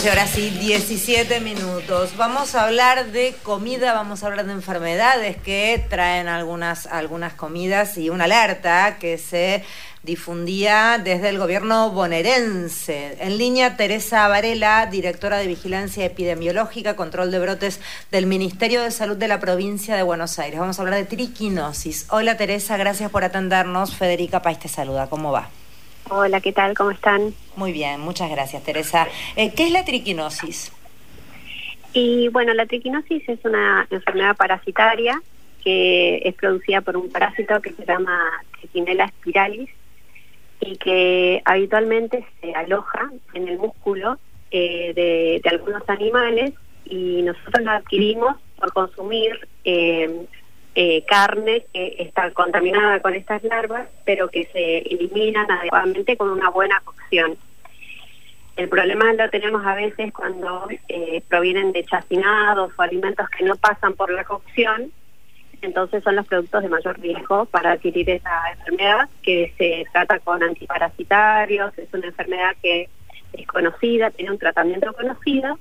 11 horas y 17 minutos. Vamos a hablar de comida, vamos a hablar de enfermedades que traen algunas, algunas comidas y una alerta que se difundía desde el gobierno bonaerense. En línea, Teresa Varela, directora de Vigilancia Epidemiológica, Control de Brotes del Ministerio de Salud de la provincia de Buenos Aires. Vamos a hablar de triquinosis. Hola Teresa, gracias por atendernos. Federica País te saluda. ¿Cómo va? Hola, ¿qué tal? ¿Cómo están? Muy bien, muchas gracias Teresa. Eh, ¿Qué es la triquinosis? Y bueno, la triquinosis es una enfermedad parasitaria que es producida por un parásito que se llama Trichinella spiralis y que habitualmente se aloja en el músculo eh, de, algunos animales y nosotros lo adquirimos por consumir eh, eh, carne que está contaminada con estas larvas, pero que se eliminan adecuadamente con una buena cocción. El problema lo tenemos a veces cuando provienen de chacinados o alimentos que no pasan por la cocción entonces son los productos de mayor riesgo para adquirir esa enfermedad que se trata con antiparasitarios, es una enfermedad que es conocida, tiene un tratamiento conocido,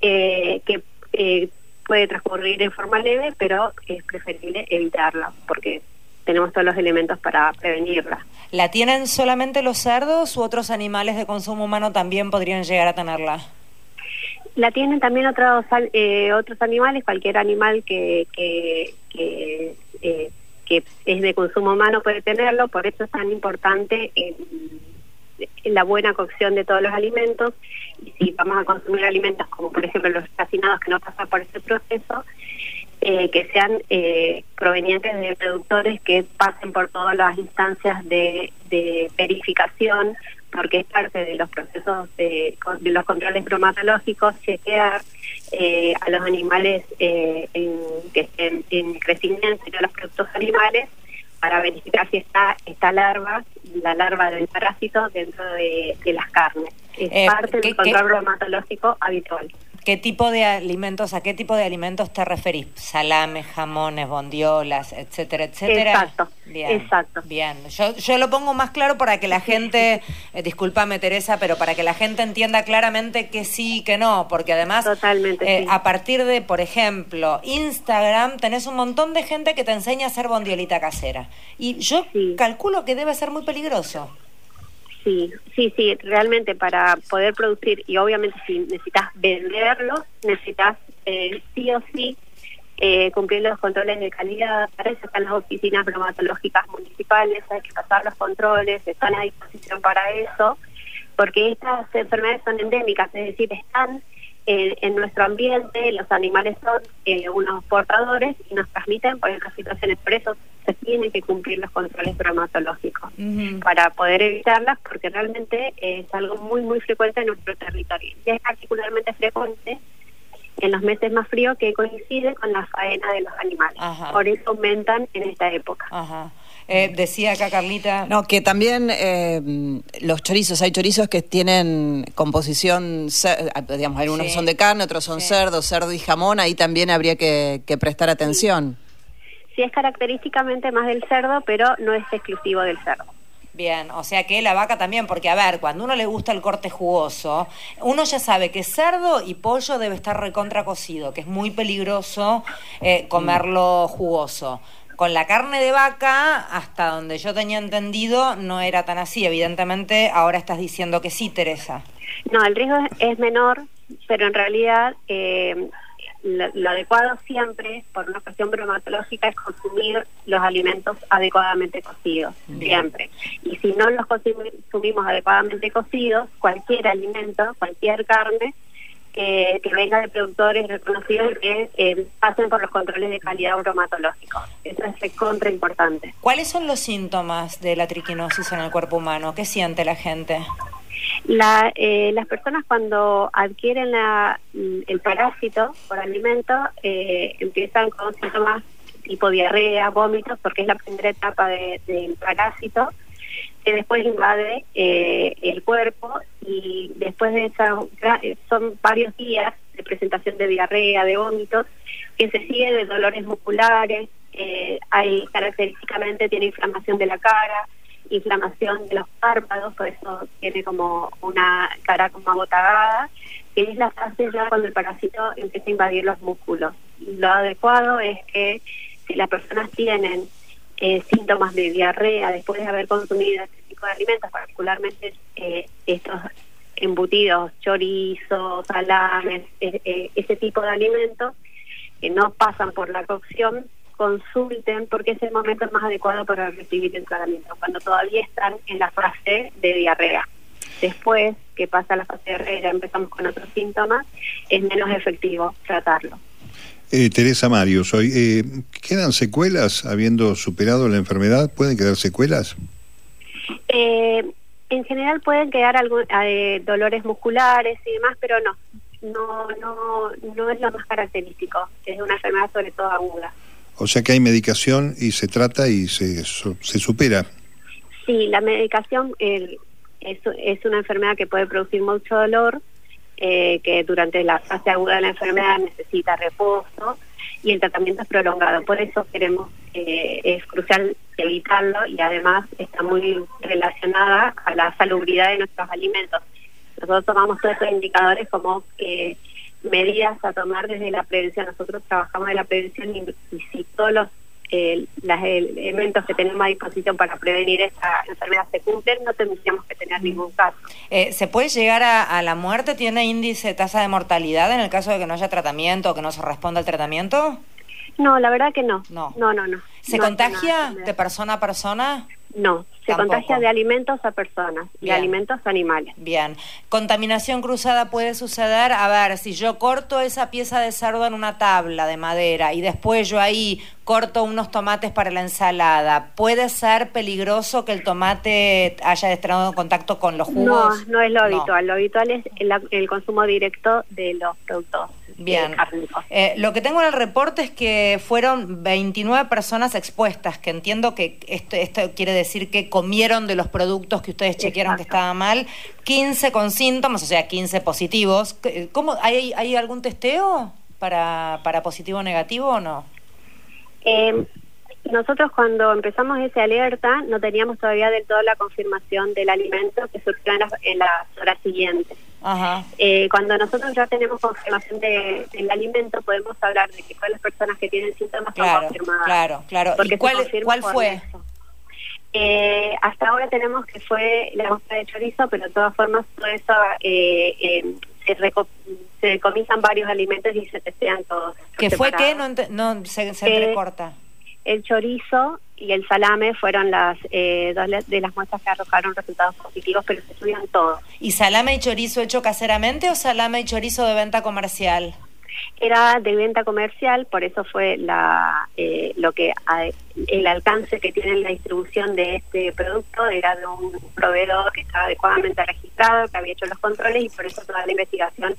eh, que eh, puede transcurrir en forma leve, pero es preferible evitarla porque tenemos todos los elementos para prevenirla. ¿La tienen solamente los cerdos u otros animales de consumo humano también podrían llegar a tenerla? La tienen también otros eh, otros animales, cualquier animal que, que, eh, que, es de consumo humano puede tenerlo, por eso es tan importante la buena cocción de todos los alimentos. Si vamos a consumir alimentos como por ejemplo los cocinados que no pasan por ese proceso, eh, que sean provenientes de productores que pasen por todas las instancias de, de verificación porque es parte de los procesos de, los controles bromatológicos chequear eh, a los animales eh, en, que estén en crecimiento y a los productos animales para verificar si está esta larva, la larva del parásito dentro de, las carnes. Es eh, parte del control bromatológico habitual. ¿Qué tipo de alimentos, a qué tipo de alimentos te referís? Salames, jamones, bondiolas, etcétera, etcétera. Exacto, bien, exacto. Bien, yo, yo lo pongo más claro para que la gente, eh, discúlpame Teresa, pero para que la gente entienda claramente que sí y que no, porque además Totalmente, eh, a partir de, por ejemplo, Instagram, tenés un montón de gente que te enseña a hacer bondiolita casera. Y yo calculo que debe ser muy peligroso. Sí, sí, sí, realmente para poder producir y obviamente si necesitas venderlos, necesitas eh, sí o sí eh, cumplir los controles de calidad. Para eso están las oficinas bromatológicas municipales, hay que pasar los controles, están a disposición para eso, porque estas enfermedades son endémicas, es decir, están en, nuestro ambiente, los animales son eh, unos portadores y nos transmiten por estas situaciones. Por eso se tienen que cumplir los controles bromatológicos para poder evitarlas, porque realmente es algo muy, muy frecuente en nuestro territorio. Y es particularmente frecuente en los meses más fríos que coincide con la faena de los animales. Por eso aumentan en esta época. Ajá. Eh, decía acá Carlita. No, que también eh, los chorizos, hay chorizos que tienen composición, digamos, algunos son de carne, otros son cerdo, cerdo y jamón, ahí también habría que, prestar atención. Sí. es característicamente más del cerdo, pero no es exclusivo del cerdo. Bien, o sea que la vaca también, porque a ver, cuando uno le gusta el corte jugoso, uno ya sabe que cerdo y pollo debe estar recontra cocido, que es muy peligroso eh, comerlo jugoso. Con la carne de vaca, hasta donde yo tenía entendido, no era tan así. Evidentemente, ahora estás diciendo que sí, Teresa. No, el riesgo es menor, pero en realidad eh, lo, adecuado siempre, por una cuestión bromatológica, es consumir los alimentos adecuadamente cocidos, siempre. Y si no los consumimos adecuadamente cocidos, cualquier alimento, cualquier carne, que, venga de productores reconocidos que eh, pasen por los controles de calidad bromatológicos. Eso es contra importante. ¿Cuáles son los síntomas de la triquinosis en el cuerpo humano? ¿Qué siente la gente? La, eh, las personas cuando adquieren la, el parásito por alimento eh, empiezan con síntomas tipo diarrea, vómitos, porque es la primera etapa del parásito que después invade eh, el cuerpo y después de esa, son varios días de presentación de diarrea, de vómitos, que se sigue de dolores musculares, eh, hay característicamente tiene inflamación de la cara, inflamación de los párpados, por eso tiene como una cara como agotagada, que es la fase ya cuando el parásito empieza a invadir los músculos. Lo adecuado es que si las personas tienen eh, síntomas de diarrea después de haber consumido este tipo de alimentos, particularmente eh, estos embutidos, chorizos, salames, eh, ese tipo de alimentos que no pasan por la cocción, consulten porque es el momento más adecuado para recibir el tratamiento, cuando todavía están en la fase de diarrea. Después que pasa la fase de diarrea, empezamos con otros síntomas, es menos efectivo tratarlo. Eh, Teresa Mario, soy. Eh, ¿Quedan secuelas habiendo superado la enfermedad? ¿Pueden quedar secuelas? Eh, en general pueden quedar algún, eh, dolores musculares y demás, pero no. No, no, no es lo más característico. Es una enfermedad sobre todo aguda. O sea que hay medicación y se trata y se, se supera. Sí, la medicación es, es una enfermedad que puede producir mucho dolor, eh, que durante la fase aguda de la enfermedad necesita reposo y el tratamiento es prolongado. Por eso queremos, eh, es crucial evitarlo y además está muy relacionada a la salubridad de nuestros alimentos. Nosotros tomamos todos estos indicadores como eh, medidas a tomar desde la prevención. Nosotros trabajamos en la prevención y si todos los eh, los elementos que tenemos a disposición para prevenir esta enfermedad se cumplen, no tendríamos que tener ningún caso. Eh, ¿Se puede llegar a, la muerte? ¿Tiene índice, tasa de mortalidad en el caso de que no haya tratamiento o que no se responda al tratamiento? No, la verdad que no. No, no, no. ¿Se contagia de persona a persona? No, se contagia de alimentos a personas, de alimentos a animales. Bien. Contaminación cruzada puede suceder, a ver, si yo corto esa pieza de cerdo en una tabla de madera y después yo ahí corto unos tomates para la ensalada, ¿puede ser peligroso que el tomate haya estado en contacto con los jugos? No, no es lo habitual. Lo habitual es el consumo directo de los productos Bien. Eh, lo que tengo en el reporte es que fueron 29 personas expuestas, que entiendo que esto, esto quiere decir que comieron de los productos que ustedes chequearon que estaba mal, 15 con síntomas, o sea, 15 positivos. ¿Cómo, hay, ¿Hay algún testeo para, para positivo o negativo o no? Eh, nosotros cuando empezamos ese alerta no teníamos todavía del todo la confirmación del alimento que surgió en las, horas siguientes. Eh, cuando nosotros ya tenemos confirmación del alimento podemos hablar de que todas las personas que tienen síntomas claro, confirmadas. Claro, claro. ¿Y cuál, cuál fue? Eh, hasta ahora tenemos que fue la muestra de chorizo, pero de todas formas todo eso eh, eh se, se decomisan varios alimentos y se testean todos. ¿Qué fue qué? No, no se, se eh, entrecorta el chorizo y el salame fueron las eh, dos de las muestras que arrojaron resultados positivos, pero se estudian todos. ¿Y salame y chorizo hecho caseramente o salame y chorizo de venta comercial? Era de venta comercial, por eso fue la eh, lo que el alcance que tiene la distribución de este producto era de un proveedor que estaba adecuadamente registrado, que había hecho los controles y por eso toda la investigación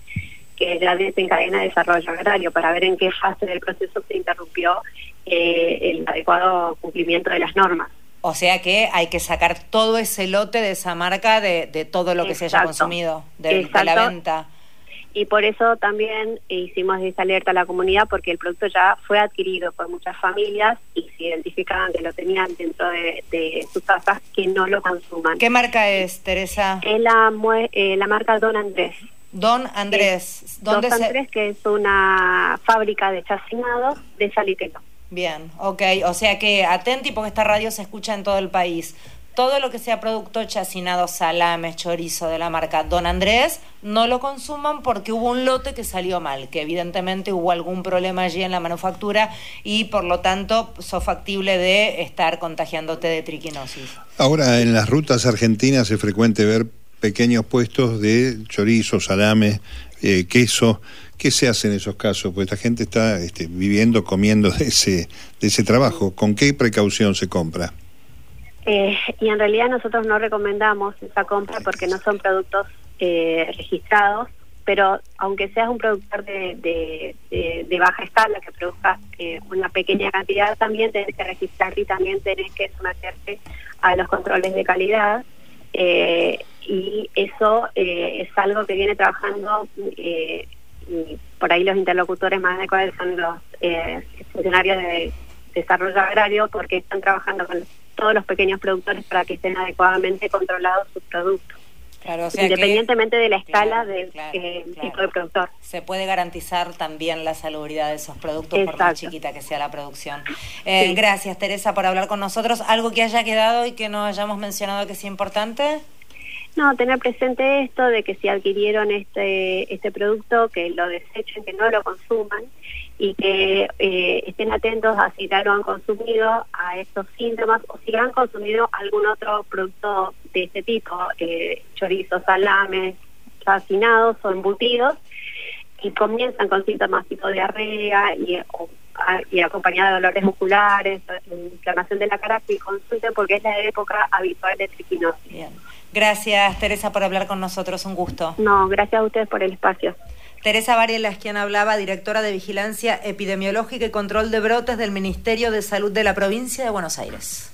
que ya desencadena desarrollo agrario para ver en qué fase del proceso se interrumpió eh, el adecuado cumplimiento de las normas. O sea que hay que sacar todo ese lote de esa marca de, de todo lo que se haya consumido, de, la venta. Y por eso también hicimos esa alerta a la comunidad, porque el producto ya fue adquirido por muchas familias y se identificaban que lo tenían dentro de, sus casas, que no lo consuman. ¿Qué marca es, Teresa? Es la, eh, la marca Don Andrés. Don Andrés. Don Andrés, que es una fábrica de chacinados de Salitelo. Bien, ok. O sea que atenti porque esta radio se escucha en todo el país. Todo lo que sea producto chacinado, salames, chorizo de la marca Don Andrés, no lo consuman porque hubo un lote que salió mal, que evidentemente hubo algún problema allí en la manufactura y por lo tanto sos factible de estar contagiándote de triquinosis. Ahora, en las rutas argentinas es frecuente ver pequeños puestos de chorizo, salame, eh, queso. ¿Qué se hace en esos casos? Pues esta gente está este, viviendo, comiendo de ese, de ese trabajo. ¿Con qué precaución se compra? Eh, y en realidad nosotros no recomendamos esa compra porque no son productos eh, registrados, pero aunque seas un productor de, de, baja escala que produzca una pequeña cantidad, también tenés que registrarte y también tenés que someterte a los controles de calidad. Y eso eh, es algo que viene trabajando eh, y por ahí los interlocutores más adecuados son los eh, funcionarios de desarrollo agrario porque están trabajando con todos los pequeños productores para que estén adecuadamente controlados sus productos. independientemente de la escala del eh, tipo de productor. Se puede garantizar también la salubridad de esos productos por más chiquita que sea la producción. Eh, gracias, Teresa, por hablar con nosotros. ¿Algo que haya quedado y que no hayamos mencionado que sea importante? No, tener presente esto de que si adquirieron este, este producto, que lo desechen, que no lo consuman y que eh, estén atentos a si ya lo han consumido, a estos síntomas o si han consumido algún otro producto de este tipo, eh, chorizos, salames, fascinados o embutidos, y comienzan con síntomas tipo diarrea y, acompañada de dolores musculares, inflamación de la cara, que consulten porque es la época habitual de triquinosis. Gracias, Teresa, por hablar con nosotros. Un gusto. No, gracias a ustedes por el espacio. Teresa Varela es quien hablaba, directora de Vigilancia Epidemiológica y Control de Brotes del Ministerio de Salud de la provincia de Buenos Aires.